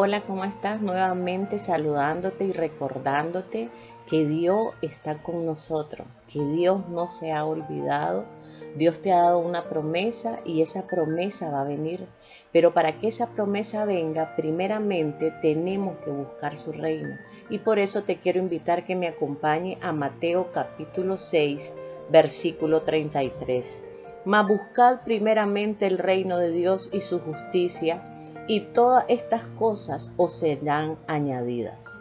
Hola, ¿cómo estás? Nuevamente saludándote y recordándote que Dios está con nosotros, que Dios no se ha olvidado. Dios te ha dado una promesa y esa promesa va a venir. Pero para que esa promesa venga, primeramente tenemos que buscar su reino. Y por eso te quiero invitar que me acompañe a Mateo capítulo 6, versículo 33. Mas buscad primeramente el reino de Dios y su justicia, y todas estas cosas os serán añadidas.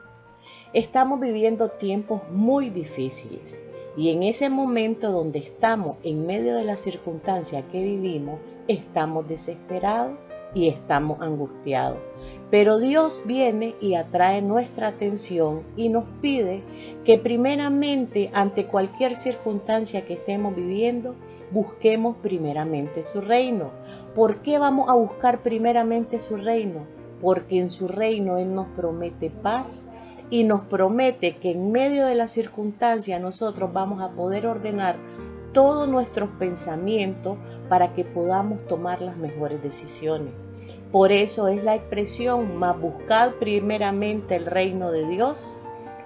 Estamos viviendo tiempos muy difíciles y en ese momento donde estamos en medio de la circunstancia que vivimos, estamos desesperados y estamos angustiados. Pero Dios viene y atrae nuestra atención y nos pide que primeramente ante cualquier circunstancia que estemos viviendo, busquemos primeramente su reino. ¿Por qué vamos a buscar primeramente su reino? Porque en su reino Él nos promete paz, y nos promete que en medio de la circunstancia nosotros vamos a poder ordenar todos nuestros pensamientos para que podamos tomar las mejores decisiones. Por eso es la expresión, más buscad primeramente el reino de Dios.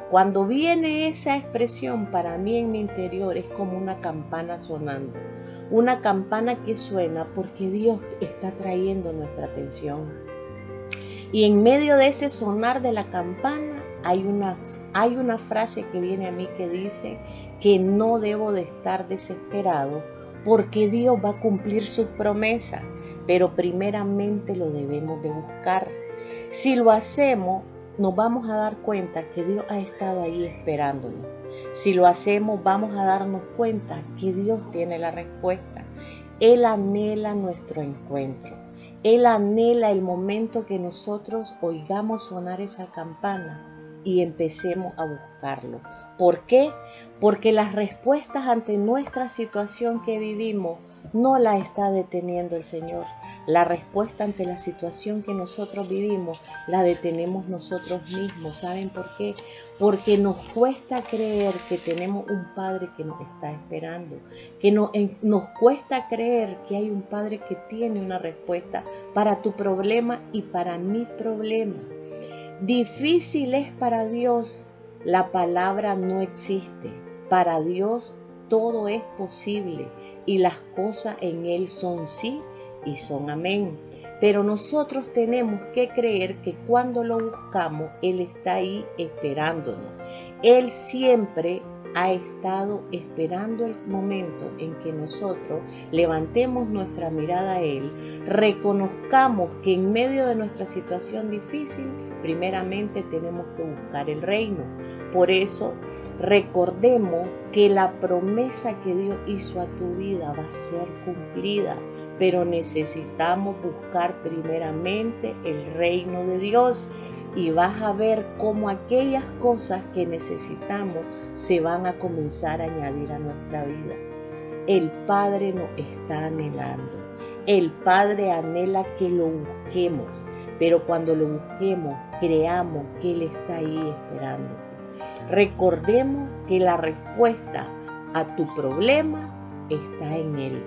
Cuando viene esa expresión para mí en mi interior es como una campana sonando. Una campana que suena porque Dios está trayendo nuestra atención. Y en medio de ese sonar de la campana hay una, hay una frase que viene a mí que dice que no debo de estar desesperado porque Dios va a cumplir sus promesas, pero primeramente lo debemos de buscar. Si lo hacemos, nos vamos a dar cuenta que Dios ha estado ahí esperándonos. Si lo hacemos, vamos a darnos cuenta que Dios tiene la respuesta. Él anhela nuestro encuentro. Él anhela el momento que nosotros oigamos sonar esa campana y empecemos a buscarlo. ¿Por qué? Porque las respuestas ante nuestra situación que vivimos no la está deteniendo el Señor. La respuesta ante la situación que nosotros vivimos la detenemos nosotros mismos. ¿Saben por qué? Porque nos cuesta creer que tenemos un Padre que nos está esperando. Que no, nos cuesta creer que hay un Padre que tiene una respuesta para tu problema y para mi problema. Difícil es para Dios, la palabra no existe. Para Dios todo es posible y las cosas en Él son sí y son amén. Pero nosotros tenemos que creer que cuando lo buscamos, Él está ahí esperándonos. Él siempre ha estado esperando el momento en que nosotros levantemos nuestra mirada a Él, reconozcamos que en medio de nuestra situación difícil, primeramente tenemos que buscar el reino. Por eso, recordemos que la promesa que Dios hizo a tu vida va a ser cumplida, pero necesitamos buscar primeramente el reino de Dios y vas a ver cómo aquellas cosas que necesitamos se van a comenzar a añadir a nuestra vida. El Padre nos está anhelando. El Padre anhela que lo busquemos, pero cuando lo busquemos, creamos que Él está ahí esperando. Recordemos que la respuesta a tu problema está en Él.